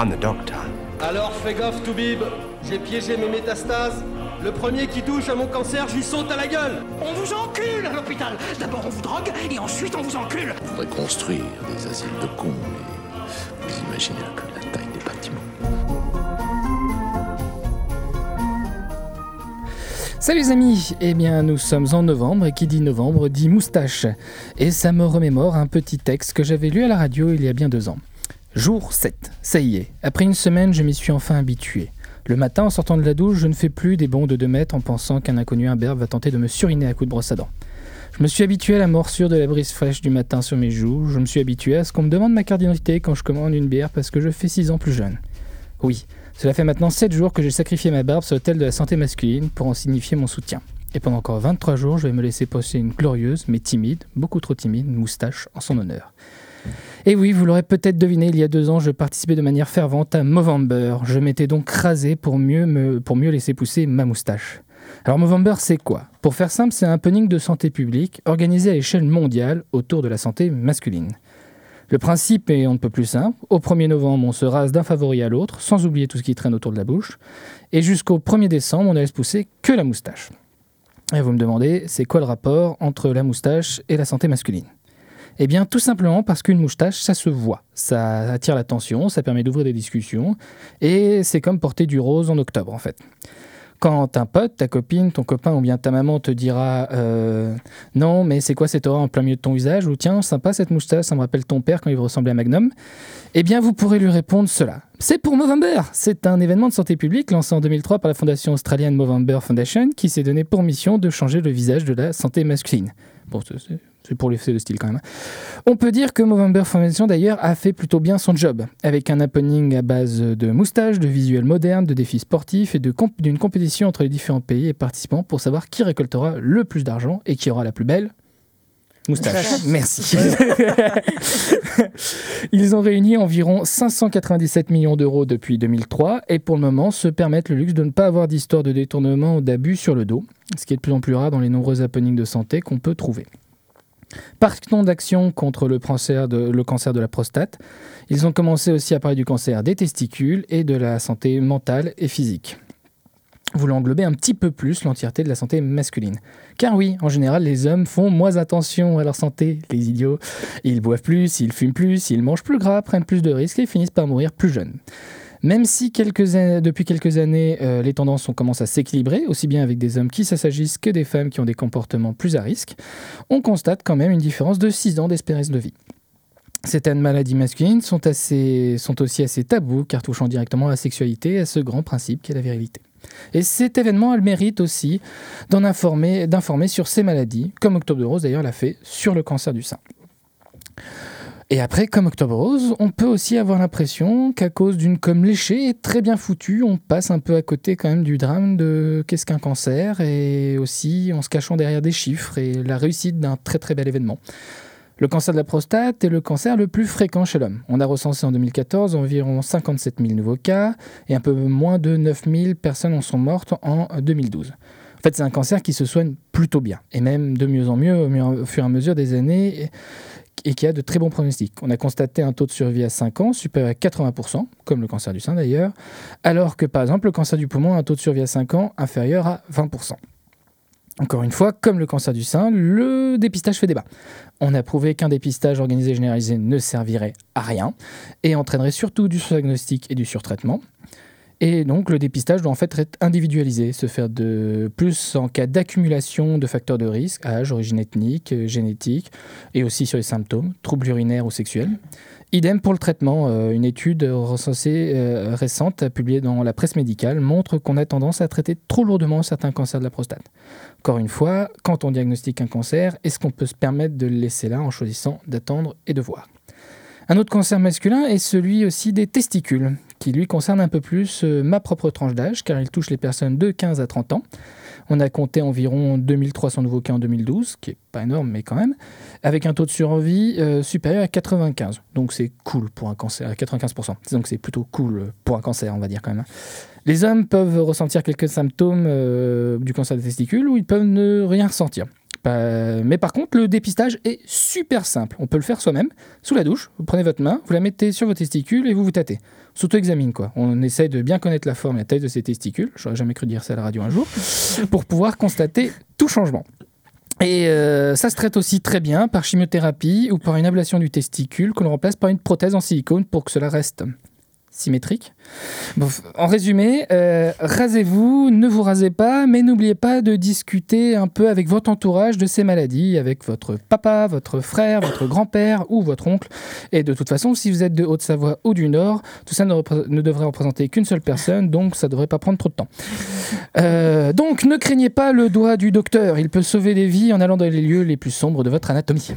I'm the doctor. Alors fais gaffe, Toubib. J'ai piégé mes métastases. Le premier qui touche à mon cancer, j'y saute à la gueule. On vous encule à l'hôpital. D'abord on vous drogue et ensuite on vous encule. On faudrait construire des asiles de cons, mais vous imaginez que la taille des bâtiments. Salut les amis Eh bien nous sommes en novembre et qui dit novembre dit moustache. Et ça me remémore un petit texte que j'avais lu à la radio il y a bien deux ans. Jour 7, ça y est, après une semaine je m'y suis enfin habitué. Le matin en sortant de la douche je ne fais plus des bonds de 2 mètres en pensant qu'un inconnu imberbe va tenter de me suriner à coups de brosse à dents. Je me suis habitué à la morsure de la brise fraîche du matin sur mes joues, je me suis habitué à ce qu'on me demande ma carte d'identité quand je commande une bière parce que je fais 6 ans plus jeune. Oui, cela fait maintenant 7 jours que j'ai sacrifié ma barbe sur l'hôtel de la santé masculine pour en signifier mon soutien. Et pendant encore 23 jours, je vais me laisser poser une glorieuse, mais timide, beaucoup trop timide, moustache en son honneur. Et oui, vous l'aurez peut-être deviné, il y a deux ans, je participais de manière fervente à Movember. Je m'étais donc rasé pour mieux, me, pour mieux laisser pousser ma moustache. Alors Movember, c'est quoi? Pour faire simple, c'est un punning de santé publique organisé à l'échelle mondiale autour de la santé masculine. Le principe est on ne peut plus simple. Au 1er novembre, on se rase d'un favori à l'autre, sans oublier tout ce qui traîne autour de la bouche. Et jusqu'au 1er décembre, on ne laisse pousser que la moustache. Et vous me demandez, c'est quoi le rapport entre la moustache et la santé masculine? Eh bien, tout simplement parce qu'une moustache, ça se voit. Ça attire l'attention, ça permet d'ouvrir des discussions. Et c'est comme porter du rose en octobre, en fait. Quand un pote, ta copine, ton copain ou bien ta maman te dira euh, Non, mais c'est quoi cette aura en plein milieu de ton visage Ou tiens, sympa cette moustache, ça me rappelle ton père quand il ressemblait à Magnum. Eh bien, vous pourrez lui répondre cela. C'est pour Movember C'est un événement de santé publique lancé en 2003 par la fondation australienne Movember Foundation qui s'est donné pour mission de changer le visage de la santé masculine. Bon, c'est pour l'effet de style quand même. On peut dire que Movember Foundation d'ailleurs a fait plutôt bien son job, avec un happening à base de moustaches, de visuels modernes, de défis sportifs et d'une comp compétition entre les différents pays et participants pour savoir qui récoltera le plus d'argent et qui aura la plus belle Moustache. Merci. Ils ont réuni environ 597 millions d'euros depuis 2003 et pour le moment se permettent le luxe de ne pas avoir d'histoire de détournement ou d'abus sur le dos, ce qui est de plus en plus rare dans les nombreux happenings de santé qu'on peut trouver. Partons d'action contre le cancer, de, le cancer de la prostate. Ils ont commencé aussi à parler du cancer des testicules et de la santé mentale et physique voulant englober un petit peu plus l'entièreté de la santé masculine. Car oui, en général, les hommes font moins attention à leur santé, les idiots. Ils boivent plus, ils fument plus, ils mangent plus gras, prennent plus de risques et finissent par mourir plus jeunes. Même si depuis quelques années, euh, les tendances ont commencé à s'équilibrer, aussi bien avec des hommes qui s'agissent que des femmes qui ont des comportements plus à risque, on constate quand même une différence de 6 ans d'espérance de vie. Certaines maladies masculines sont, aussi assez tabous car touchant directement à la sexualité et à ce grand principe qu'est la virilité. Et cet événement, elle mérite aussi d'informer sur ces maladies, comme Octobre de Rose d'ailleurs l'a fait sur le cancer du sein. Et après, comme Octobre Rose, on peut aussi avoir l'impression qu'à cause d'une com léchée et très bien foutue, on passe un peu à côté quand même du drame de qu'est-ce qu'un cancer et aussi en se cachant derrière des chiffres et la réussite d'un très très bel événement. Le cancer de la prostate est le cancer le plus fréquent chez l'homme. On a recensé en 2014 environ 57 000 nouveaux cas et un peu moins de 9 000 personnes en sont mortes en 2012. En fait, c'est un cancer qui se soigne plutôt bien, et même de mieux en mieux au fur et à mesure des années, et qui a de très bons pronostics. On a constaté un taux de survie à 5 ans supérieur à 80%, comme le cancer du sein d'ailleurs, alors que par exemple le cancer du poumon a un taux de survie à 5 ans inférieur à 20%. Encore une fois, comme le cancer du sein, le dépistage fait débat. On a prouvé qu'un dépistage organisé généralisé ne servirait à rien et entraînerait surtout du diagnostic et du surtraitement. Et donc le dépistage doit en fait être individualisé, se faire de plus en cas d'accumulation de facteurs de risque, âge, origine ethnique, génétique, et aussi sur les symptômes, troubles urinaires ou sexuels. Idem pour le traitement. Euh, une étude recensée euh, récente, publiée dans la presse médicale, montre qu'on a tendance à traiter trop lourdement certains cancers de la prostate. Encore une fois, quand on diagnostique un cancer, est-ce qu'on peut se permettre de le laisser là en choisissant d'attendre et de voir? Un autre cancer masculin est celui aussi des testicules, qui lui concerne un peu plus euh, ma propre tranche d'âge, car il touche les personnes de 15 à 30 ans. On a compté environ 2300 nouveaux cas en 2012, qui est pas énorme, mais quand même, avec un taux de survie euh, supérieur à 95. Donc c'est cool pour un cancer, à 95%. Donc c'est plutôt cool pour un cancer, on va dire quand même. Les hommes peuvent ressentir quelques symptômes euh, du cancer des testicules ou ils peuvent ne rien ressentir. Mais par contre, le dépistage est super simple. On peut le faire soi-même, sous la douche. Vous prenez votre main, vous la mettez sur vos testicules et vous vous tâtez. S'auto-examine, quoi. On essaye de bien connaître la forme et la taille de ses testicules. J'aurais jamais cru dire ça à la radio un jour. pour pouvoir constater tout changement. Et euh, ça se traite aussi très bien par chimiothérapie ou par une ablation du testicule que l'on remplace par une prothèse en silicone pour que cela reste symétrique. en résumé, euh, rasez-vous, ne vous rasez pas, mais n'oubliez pas de discuter un peu avec votre entourage de ces maladies, avec votre papa, votre frère, votre grand-père ou votre oncle. Et de toute façon, si vous êtes de Haute-Savoie ou du Nord, tout ça ne, devrait représenter qu'une seule personne, donc ça ne devrait pas prendre trop de temps. Euh, donc ne craignez pas le doigt du docteur, il peut sauver des vies en allant dans les lieux les plus sombres de votre anatomie.